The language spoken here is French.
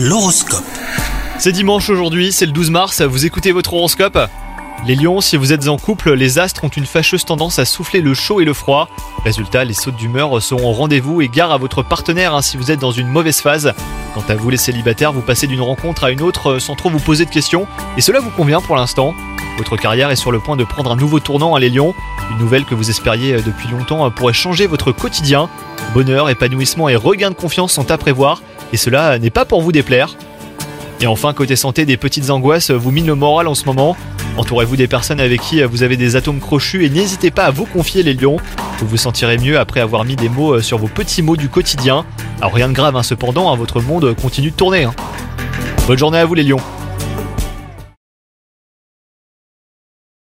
L'horoscope. C'est dimanche aujourd'hui, c'est le 12 mars, vous écoutez votre horoscope? Les lions, si vous êtes en couple, les astres ont une fâcheuse tendance à souffler le chaud et le froid. Résultat, les sautes d'humeur seront au rendez-vous et gare à votre partenaire hein, si vous êtes dans une mauvaise phase. Quant à vous les célibataires, vous passez d'une rencontre à une autre euh, sans trop vous poser de questions, et cela vous convient pour l'instant. Votre carrière est sur le point de prendre un nouveau tournant à les lions, une nouvelle que vous espériez euh, depuis longtemps euh, pourrait changer votre quotidien. Bonheur, épanouissement et regain de confiance sont à prévoir, et cela n'est pas pour vous déplaire. Et enfin, côté santé, des petites angoisses vous minent le moral en ce moment. Entourez-vous des personnes avec qui vous avez des atomes crochus et n'hésitez pas à vous confier les lions. Vous vous sentirez mieux après avoir mis des mots sur vos petits mots du quotidien. Alors rien de grave hein, cependant, hein, votre monde continue de tourner. hein. Bonne journée à vous les lions